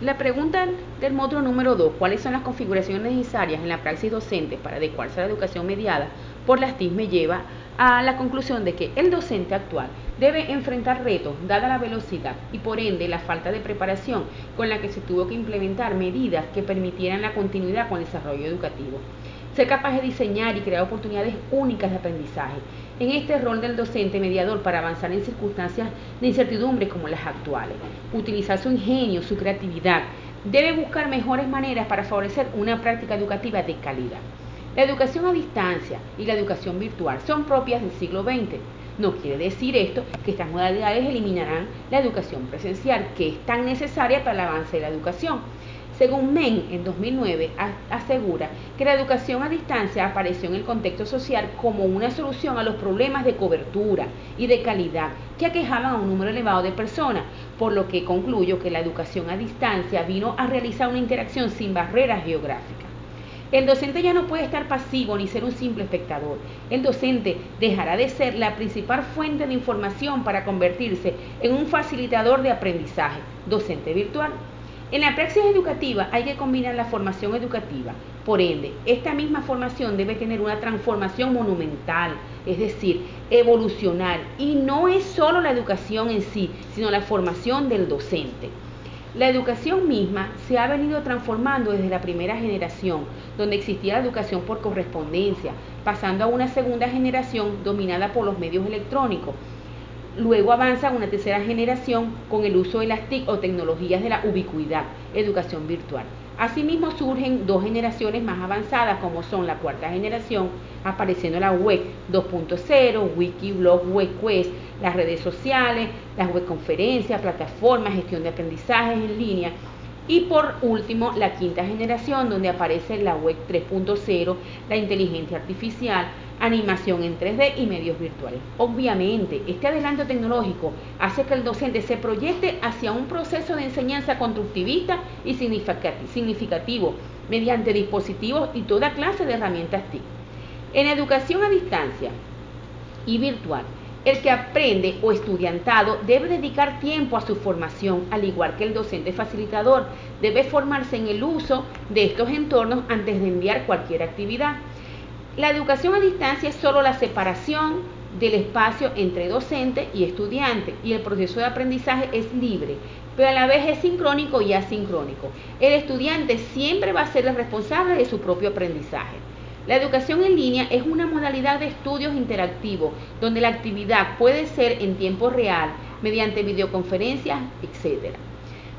La pregunta del módulo número 2, ¿cuáles son las configuraciones necesarias en la praxis docente para adecuarse a la educación mediada por las TIC me lleva a la conclusión de que el docente actual debe enfrentar retos dada la velocidad y por ende la falta de preparación con la que se tuvo que implementar medidas que permitieran la continuidad con el desarrollo educativo. Ser capaz de diseñar y crear oportunidades únicas de aprendizaje. En este rol del docente mediador para avanzar en circunstancias de incertidumbre como las actuales. Utilizar su ingenio, su creatividad. Debe buscar mejores maneras para favorecer una práctica educativa de calidad. La educación a distancia y la educación virtual son propias del siglo XX. No quiere decir esto que estas modalidades eliminarán la educación presencial, que es tan necesaria para el avance de la educación. Según Men, en 2009, asegura que la educación a distancia apareció en el contexto social como una solución a los problemas de cobertura y de calidad que aquejaban a un número elevado de personas, por lo que concluyo que la educación a distancia vino a realizar una interacción sin barreras geográficas. El docente ya no puede estar pasivo ni ser un simple espectador. El docente dejará de ser la principal fuente de información para convertirse en un facilitador de aprendizaje, docente virtual. En la praxis educativa hay que combinar la formación educativa. Por ende, esta misma formación debe tener una transformación monumental, es decir, evolucionar. Y no es solo la educación en sí, sino la formación del docente. La educación misma se ha venido transformando desde la primera generación, donde existía la educación por correspondencia, pasando a una segunda generación dominada por los medios electrónicos. Luego avanza una tercera generación con el uso de las TIC o tecnologías de la ubicuidad, educación virtual. Asimismo surgen dos generaciones más avanzadas como son la cuarta generación, apareciendo la web 2.0, Wikiblog, WebQuest, las redes sociales, las webconferencias, plataformas, gestión de aprendizajes en línea y por último, la quinta generación, donde aparece la web 3.0, la inteligencia artificial, animación en 3D y medios virtuales. Obviamente, este adelanto tecnológico hace que el docente se proyecte hacia un proceso de enseñanza constructivista y significativo mediante dispositivos y toda clase de herramientas TIC. En educación a distancia y virtual, el que aprende o estudiantado debe dedicar tiempo a su formación, al igual que el docente facilitador debe formarse en el uso de estos entornos antes de enviar cualquier actividad. La educación a distancia es solo la separación del espacio entre docente y estudiante y el proceso de aprendizaje es libre, pero a la vez es sincrónico y asincrónico. El estudiante siempre va a ser el responsable de su propio aprendizaje. La educación en línea es una modalidad de estudios interactivos donde la actividad puede ser en tiempo real, mediante videoconferencias, etc.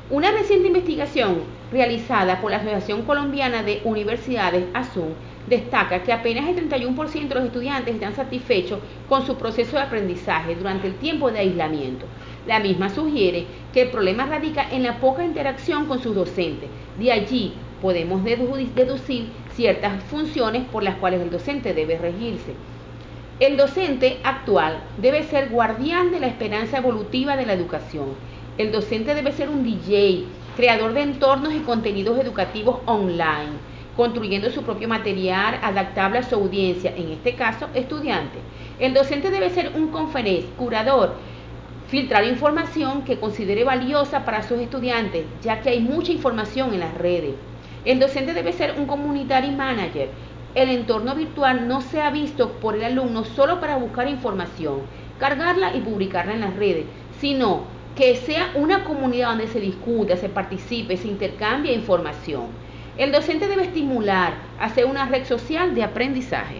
Una reciente investigación realizada por la Asociación Colombiana de Universidades, ASUN, destaca que apenas el 31% de los estudiantes están satisfechos con su proceso de aprendizaje durante el tiempo de aislamiento. La misma sugiere que el problema radica en la poca interacción con sus docentes. De allí podemos deducir ciertas funciones por las cuales el docente debe regirse. El docente actual debe ser guardián de la esperanza evolutiva de la educación. El docente debe ser un DJ, creador de entornos y contenidos educativos online, construyendo su propio material adaptable a su audiencia, en este caso, estudiante. El docente debe ser un conferencia, curador, filtrar información que considere valiosa para sus estudiantes, ya que hay mucha información en las redes. El docente debe ser un community manager. El entorno virtual no se ha visto por el alumno solo para buscar información, cargarla y publicarla en las redes, sino que sea una comunidad donde se discute, se participe, se intercambie información. El docente debe estimular hacer una red social de aprendizaje.